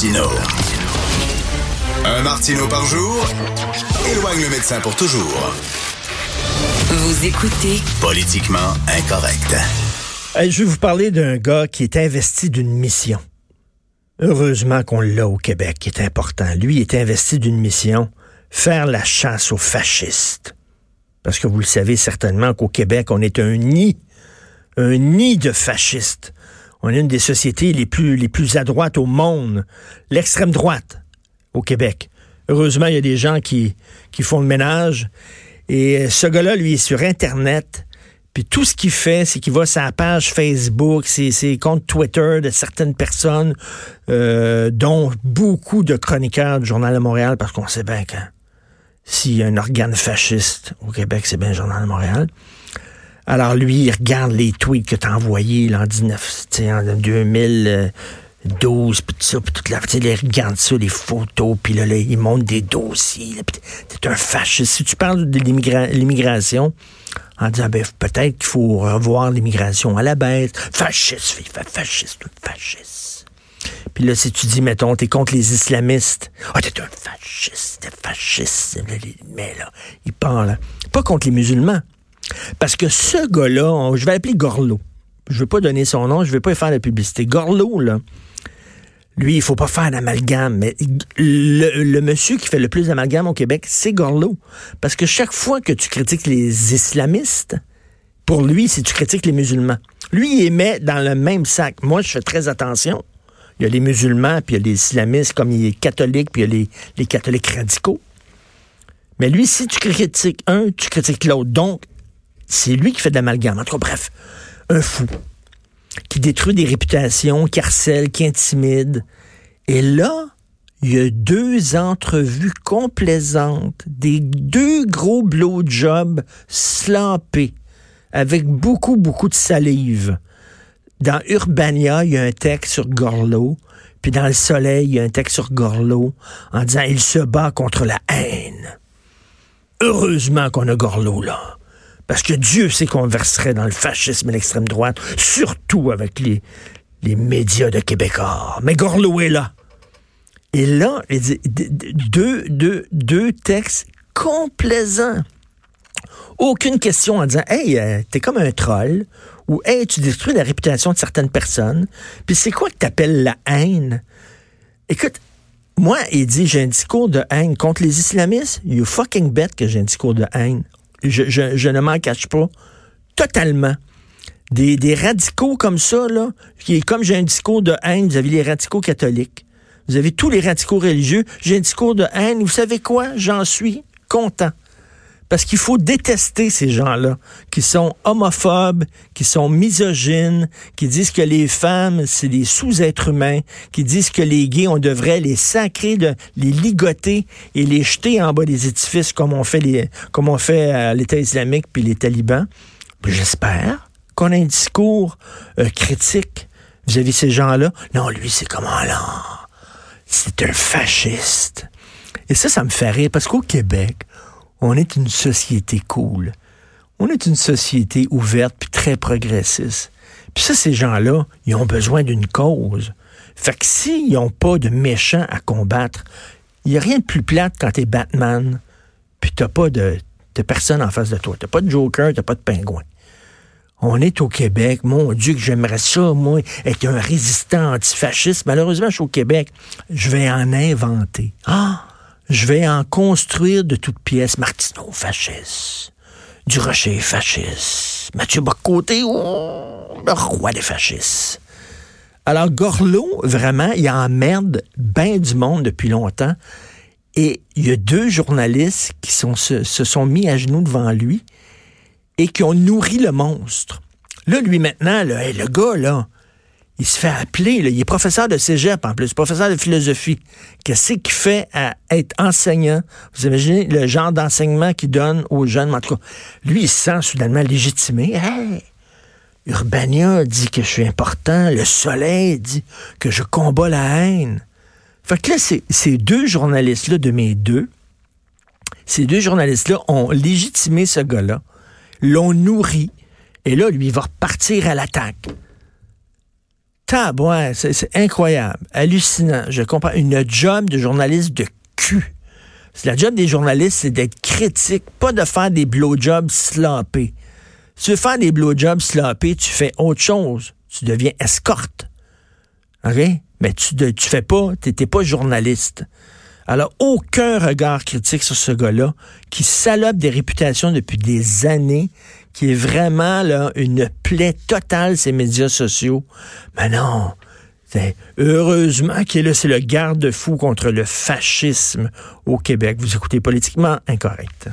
Martino. Un Martino par jour éloigne le médecin pour toujours. Vous écoutez Politiquement incorrect. Je vais vous parler d'un gars qui est investi d'une mission. Heureusement qu'on l'a au Québec, qui est important. Lui est investi d'une mission, faire la chasse aux fascistes. Parce que vous le savez certainement qu'au Québec, on est un nid, un nid de fascistes. On est une des sociétés les plus, les plus à droite au monde. L'extrême droite au Québec. Heureusement, il y a des gens qui, qui font le ménage. Et ce gars-là, lui, est sur Internet. Puis tout ce qu'il fait, c'est qu'il va sa page Facebook, ses, ses comptes Twitter de certaines personnes, euh, dont beaucoup de chroniqueurs du Journal de Montréal, parce qu'on sait bien que s'il y a un organe fasciste au Québec, c'est bien le Journal de Montréal. Alors lui, il regarde les tweets que t'as envoyés là, en 19, tu sais, en 2012, puis tout ça, puis toute la, tu il regarde ça, les photos, puis là, là, il monte des dossiers, t'es un fasciste. Si tu parles de l'immigra- l'immigration, en disant, ben, peut-être qu'il faut revoir l'immigration à la baisse. Fasciste, fille, fa- fasciste, fasciste. Puis là, si tu dis, mettons, t'es contre les islamistes. Ah, t'es un fasciste, t'es fasciste. Mais là, il parle. Pas contre les musulmans. Parce que ce gars-là, je vais l'appeler Gorlo. Je ne veux pas donner son nom, je ne vais pas faire la publicité. Gorlo, là, lui, il faut pas faire d'amalgame, mais le, monsieur qui fait le plus d'amalgame au Québec, c'est Gorlo. Parce que chaque fois que tu critiques les islamistes, pour lui, c'est tu critiques les musulmans. Lui, il les met dans le même sac. Moi, je fais très attention. Il y a les musulmans, puis il y a les islamistes, comme il est catholique, puis il y a les catholiques radicaux. Mais lui, si tu critiques un, tu critiques l'autre. Donc, c'est lui qui fait de l'amalgame. En tout bref, un fou qui détruit des réputations, qui harcèle, qui intimide. Et là, il y a deux entrevues complaisantes, des deux gros blowjobs slampés, avec beaucoup, beaucoup de salive. Dans Urbania, il y a un texte sur Gorlo, puis dans Le Soleil, il y a un texte sur Gorlo, en disant « Il se bat contre la haine ». Heureusement qu'on a Gorlo là. Parce que Dieu sait qu'on verserait dans le fascisme et l'extrême droite, surtout avec les, les médias de Québécois. Mais Gorlo est là. Et là, il dit, deux, deux, deux textes complaisants. Aucune question en disant Hey, euh, t'es comme un troll ou Hey, tu détruis la réputation de certaines personnes. Puis c'est quoi que t'appelles la haine? Écoute, moi, il dit j'ai un discours de haine contre les islamistes. You fucking bet que j'ai un discours de haine. Je, je- ne m'en cache pas. Totalement. Des, des radicaux comme ça, là, qui comme j'ai un discours de haine, vous avez les radicaux catholiques. Vous avez tous les radicaux religieux. J'ai un discours de haine. Vous savez quoi? J'en suis content. Parce qu'il faut détester ces gens-là, qui sont homophobes, qui sont misogynes, qui disent que les femmes, c'est des sous-êtres humains, qui disent que les gays, on devrait les sacrer, les ligoter et les jeter en bas des édifices comme on fait, les, comme on fait l'État islamique puis les talibans. J'espère qu'on a un discours euh, critique vis-à-vis de ces gens-là. Non, lui, c'est comment là? C'est un fasciste. Et ça, ça me fait rire parce qu'au Québec, on est une société cool. On est une société ouverte puis très progressiste. Puis ça, ces gens-là, ils ont besoin d'une cause. Fait que s'ils n'ont pas de méchants à combattre, il n'y a rien de plus plate quand t'es Batman, puis t'as pas de, de personne en face de toi. T'as pas de Joker, t'as pas de pingouin. On est au Québec. Mon Dieu, que j'aimerais ça, moi, être un résistant antifasciste. Malheureusement, je suis au Québec. Je vais en inventer. Ah! Je vais en construire de toutes pièces. Martineau, fasciste. Durocher, fasciste. Mathieu Bocoté, oh, le roi des fascistes. Alors, Gorlot, vraiment, il emmerde bien du monde depuis longtemps. Et il y a deux journalistes qui se sont mis à genoux devant lui et qui ont nourri le monstre. Là, lui, maintenant, là, hey, le gars, là, Il se fait appeler, il est professeur de cégep en plus, professeur de philosophie. Qu'est-ce qu'il fait à être enseignant? Vous imaginez le genre d'enseignement qu'il donne aux jeunes? En tout cas, lui, il se sent soudainement légitimé. Hey! Urbania dit que je suis important. Le soleil dit que je combats la haine. Fait que là, ces deux journalistes-là, de mes deux, ces deux journalistes-là ont légitimé ce gars-là, l'ont nourri, et là, lui, il va repartir à l'attaque. Ouais, c'est incroyable, hallucinant. Je comprends. Une job de journaliste de cul. La job des journalistes, c'est d'être critique, pas de faire des blowjobs sloppés. Si tu veux faire des blowjobs sloppés, tu fais autre chose. Tu deviens escorte. OK? Mais tu ne fais pas, tu n'es pas journaliste. Alors, aucun regard critique sur ce gars-là, qui salope des réputations depuis des années, qui est vraiment une plaie totale, ces médias sociaux. Mais non, heureusement qu'il est là, c'est le garde-fou contre le fascisme au Québec. Vous écoutez politiquement incorrect.